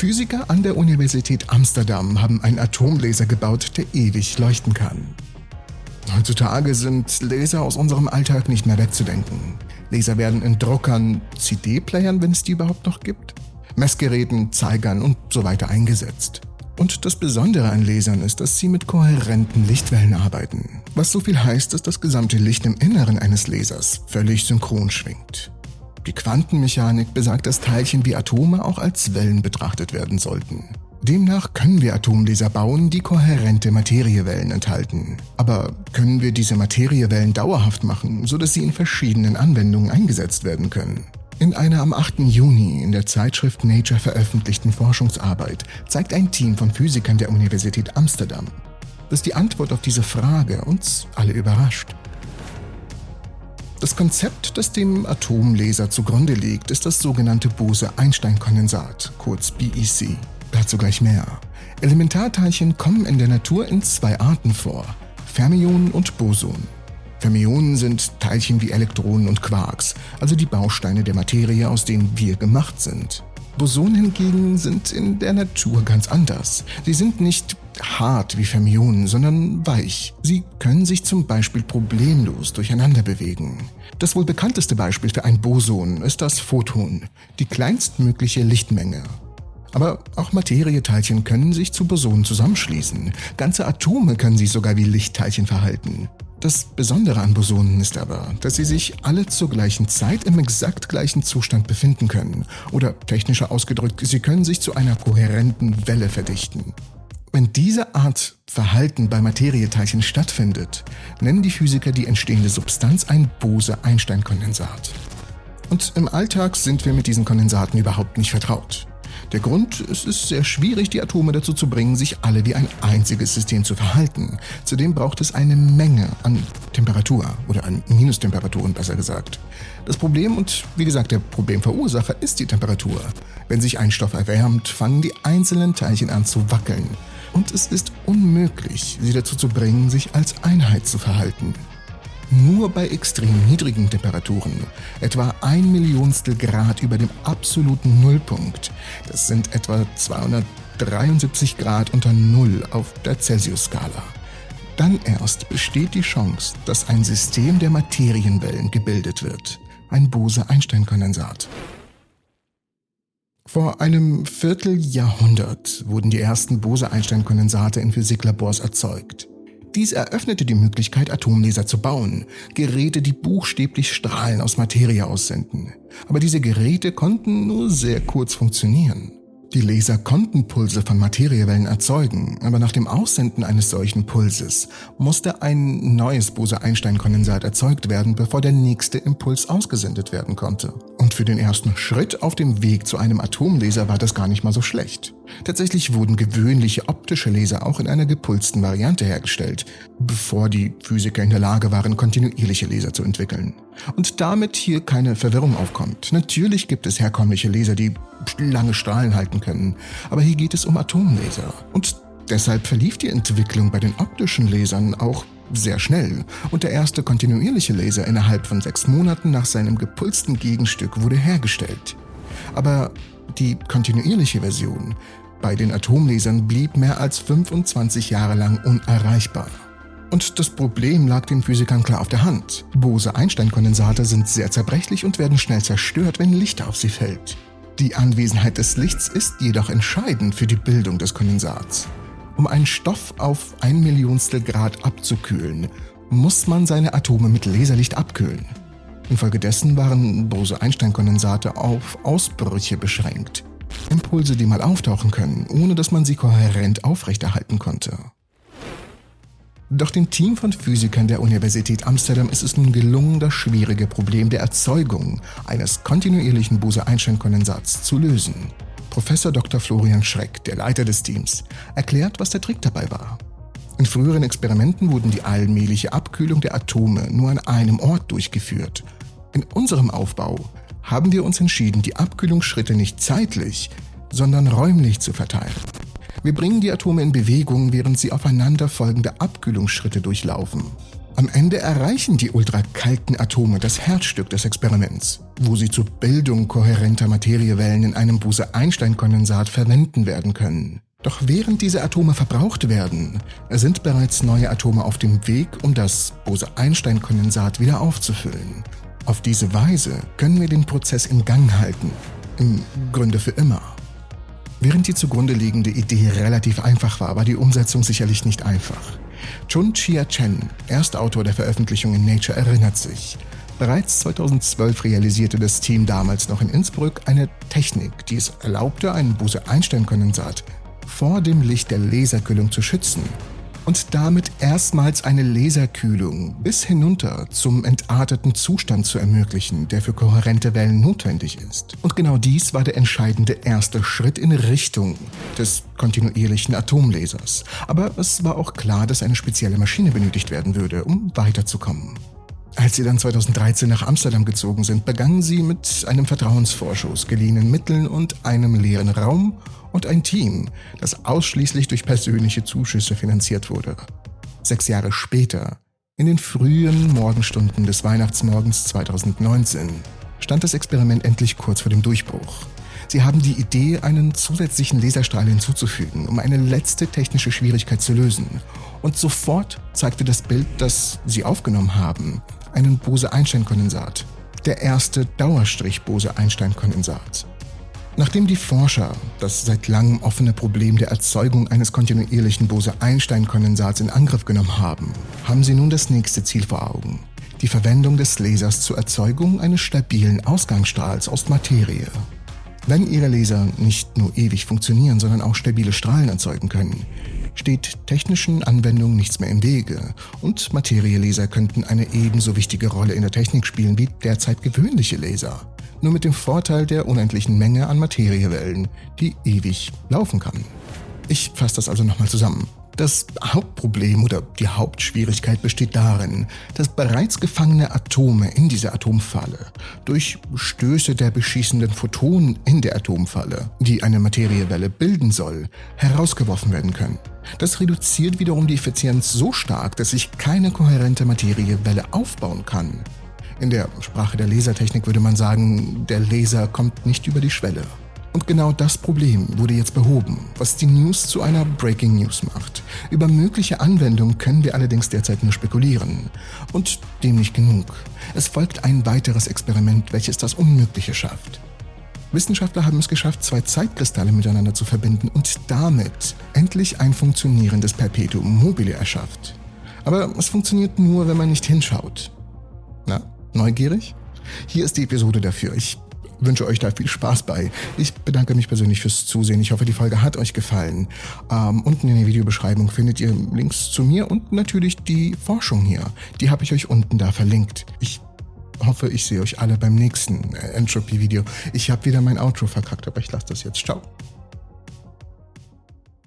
Physiker an der Universität Amsterdam haben einen Atomlaser gebaut, der ewig leuchten kann. Heutzutage sind Laser aus unserem Alltag nicht mehr wegzudenken. Laser werden in Druckern, CD-Playern, wenn es die überhaupt noch gibt, Messgeräten, Zeigern und so weiter eingesetzt. Und das Besondere an Lasern ist, dass sie mit kohärenten Lichtwellen arbeiten, was so viel heißt, dass das gesamte Licht im Inneren eines Lasers völlig synchron schwingt. Die Quantenmechanik besagt, dass Teilchen wie Atome auch als Wellen betrachtet werden sollten. Demnach können wir Atomlaser bauen, die kohärente Materiewellen enthalten. Aber können wir diese Materiewellen dauerhaft machen, sodass sie in verschiedenen Anwendungen eingesetzt werden können? In einer am 8. Juni in der Zeitschrift Nature veröffentlichten Forschungsarbeit zeigt ein Team von Physikern der Universität Amsterdam, dass die Antwort auf diese Frage uns alle überrascht. Das Konzept, das dem Atomlaser zugrunde liegt, ist das sogenannte Bose-Einstein-Kondensat, kurz BEC. Dazu gleich mehr. Elementarteilchen kommen in der Natur in zwei Arten vor: Fermionen und Bosonen. Fermionen sind Teilchen wie Elektronen und Quarks, also die Bausteine der Materie, aus denen wir gemacht sind. Bosonen hingegen sind in der Natur ganz anders. Sie sind nicht hart wie Fermionen, sondern weich. Sie können sich zum Beispiel problemlos durcheinander bewegen. Das wohl bekannteste Beispiel für ein Boson ist das Photon, die kleinstmögliche Lichtmenge. Aber auch Materieteilchen können sich zu Bosonen zusammenschließen. Ganze Atome können sich sogar wie Lichtteilchen verhalten. Das Besondere an Bosonen ist aber, dass sie sich alle zur gleichen Zeit im exakt gleichen Zustand befinden können. Oder technischer ausgedrückt, sie können sich zu einer kohärenten Welle verdichten. Wenn diese Art Verhalten bei Materieteilchen stattfindet, nennen die Physiker die entstehende Substanz ein Bose-Einstein-Kondensat. Und im Alltag sind wir mit diesen Kondensaten überhaupt nicht vertraut. Der Grund, es ist sehr schwierig, die Atome dazu zu bringen, sich alle wie ein einziges System zu verhalten. Zudem braucht es eine Menge an Temperatur oder an Minustemperaturen besser gesagt. Das Problem und wie gesagt der Problemverursacher ist die Temperatur. Wenn sich ein Stoff erwärmt, fangen die einzelnen Teilchen an zu wackeln. Und es ist unmöglich, sie dazu zu bringen, sich als Einheit zu verhalten nur bei extrem niedrigen Temperaturen, etwa ein Millionstel Grad über dem absoluten Nullpunkt. Das sind etwa 273 Grad unter Null auf der Celsius-Skala. Dann erst besteht die Chance, dass ein System der Materienwellen gebildet wird, ein Bose-Einstein-Kondensat. Vor einem Vierteljahrhundert wurden die ersten Bose-Einstein-Kondensate in Physiklabors erzeugt. Dies eröffnete die Möglichkeit, Atomlaser zu bauen, Geräte, die buchstäblich Strahlen aus Materie aussenden. Aber diese Geräte konnten nur sehr kurz funktionieren. Die Laser konnten Pulse von Materiewellen erzeugen, aber nach dem Aussenden eines solchen Pulses musste ein neues Bose-Einstein-Kondensat erzeugt werden, bevor der nächste Impuls ausgesendet werden konnte. Und für den ersten Schritt auf dem Weg zu einem Atomlaser war das gar nicht mal so schlecht. Tatsächlich wurden gewöhnliche optische Laser auch in einer gepulsten Variante hergestellt, bevor die Physiker in der Lage waren, kontinuierliche Laser zu entwickeln. Und damit hier keine Verwirrung aufkommt. Natürlich gibt es herkömmliche Laser, die lange Strahlen halten können, aber hier geht es um Atomlaser. Und deshalb verlief die Entwicklung bei den optischen Lasern auch sehr schnell und der erste kontinuierliche Laser innerhalb von sechs Monaten nach seinem gepulsten Gegenstück wurde hergestellt. Aber die kontinuierliche Version bei den Atomlasern blieb mehr als 25 Jahre lang unerreichbar. Und das Problem lag den Physikern klar auf der Hand. Bose-Einstein-Kondensate sind sehr zerbrechlich und werden schnell zerstört, wenn Licht auf sie fällt. Die Anwesenheit des Lichts ist jedoch entscheidend für die Bildung des Kondensats. Um einen Stoff auf ein Millionstel Grad abzukühlen, muss man seine Atome mit Laserlicht abkühlen. Infolgedessen waren Bose-Einstein-Kondensate auf Ausbrüche beschränkt. Impulse, die mal auftauchen können, ohne dass man sie kohärent aufrechterhalten konnte. Doch dem Team von Physikern der Universität Amsterdam ist es nun gelungen, das schwierige Problem der Erzeugung eines kontinuierlichen Bose-Einstein-Kondensats zu lösen. Professor Dr. Florian Schreck, der Leiter des Teams, erklärt, was der Trick dabei war. In früheren Experimenten wurden die allmähliche Abkühlung der Atome nur an einem Ort durchgeführt. In unserem Aufbau haben wir uns entschieden, die Abkühlungsschritte nicht zeitlich, sondern räumlich zu verteilen. Wir bringen die Atome in Bewegung, während sie aufeinanderfolgende Abkühlungsschritte durchlaufen. Am Ende erreichen die ultrakalten Atome das Herzstück des Experiments, wo sie zur Bildung kohärenter Materiewellen in einem Bose-Einstein-Kondensat verwenden werden können. Doch während diese Atome verbraucht werden, sind bereits neue Atome auf dem Weg, um das Bose-Einstein-Kondensat wieder aufzufüllen. Auf diese Weise können wir den Prozess im Gang halten, im Grunde für immer. Während die zugrunde liegende Idee relativ einfach war, war die Umsetzung sicherlich nicht einfach. Chun Chia Chen, Erstautor der Veröffentlichung in Nature, erinnert sich. Bereits 2012 realisierte das Team damals noch in Innsbruck eine Technik, die es erlaubte, einen Bose-Einstein-Kondensat vor dem Licht der Laserkühlung zu schützen und damit erstmals eine Laserkühlung bis hinunter zum entarteten Zustand zu ermöglichen, der für kohärente Wellen notwendig ist. Und genau dies war der entscheidende erste Schritt in Richtung des kontinuierlichen Atomlasers. Aber es war auch klar, dass eine spezielle Maschine benötigt werden würde, um weiterzukommen. Als sie dann 2013 nach Amsterdam gezogen sind, begannen sie mit einem Vertrauensvorschuss, geliehenen Mitteln und einem leeren Raum und ein Team, das ausschließlich durch persönliche Zuschüsse finanziert wurde. Sechs Jahre später, in den frühen Morgenstunden des Weihnachtsmorgens 2019, stand das Experiment endlich kurz vor dem Durchbruch. Sie haben die Idee, einen zusätzlichen Laserstrahl hinzuzufügen, um eine letzte technische Schwierigkeit zu lösen. Und sofort zeigte das Bild, das Sie aufgenommen haben, einen Bose-Einstein-Kondensat. Der erste Dauerstrich-Bose-Einstein-Kondensat. Nachdem die Forscher das seit langem offene Problem der Erzeugung eines kontinuierlichen Bose-Einstein-Kondensats in Angriff genommen haben, haben sie nun das nächste Ziel vor Augen. Die Verwendung des Lasers zur Erzeugung eines stabilen Ausgangsstrahls aus Materie. Wenn ihre Laser nicht nur ewig funktionieren, sondern auch stabile Strahlen erzeugen können, steht technischen Anwendungen nichts mehr im Wege und Materielaser könnten eine ebenso wichtige Rolle in der Technik spielen wie derzeit gewöhnliche Laser. Nur mit dem Vorteil der unendlichen Menge an Materiewellen, die ewig laufen kann. Ich fasse das also nochmal zusammen. Das Hauptproblem oder die Hauptschwierigkeit besteht darin, dass bereits gefangene Atome in dieser Atomfalle durch Stöße der beschießenden Photonen in der Atomfalle, die eine Materiewelle bilden soll, herausgeworfen werden können. Das reduziert wiederum die Effizienz so stark, dass sich keine kohärente Materiewelle aufbauen kann. In der Sprache der Lasertechnik würde man sagen, der Laser kommt nicht über die Schwelle. Und genau das Problem wurde jetzt behoben, was die News zu einer Breaking News macht. Über mögliche Anwendungen können wir allerdings derzeit nur spekulieren. Und dem nicht genug. Es folgt ein weiteres Experiment, welches das Unmögliche schafft. Wissenschaftler haben es geschafft, zwei Zeitkristalle miteinander zu verbinden und damit endlich ein funktionierendes Perpetuum mobile erschafft. Aber es funktioniert nur, wenn man nicht hinschaut. Na, neugierig? Hier ist die Episode dafür. Ich wünsche euch da viel Spaß bei. Ich bedanke mich persönlich fürs Zusehen. Ich hoffe, die Folge hat euch gefallen. Ähm, unten in der Videobeschreibung findet ihr Links zu mir und natürlich die Forschung hier. Die habe ich euch unten da verlinkt. Ich hoffe, ich sehe euch alle beim nächsten Entropy-Video. Ich habe wieder mein Outro verkackt, aber ich lasse das jetzt. Ciao.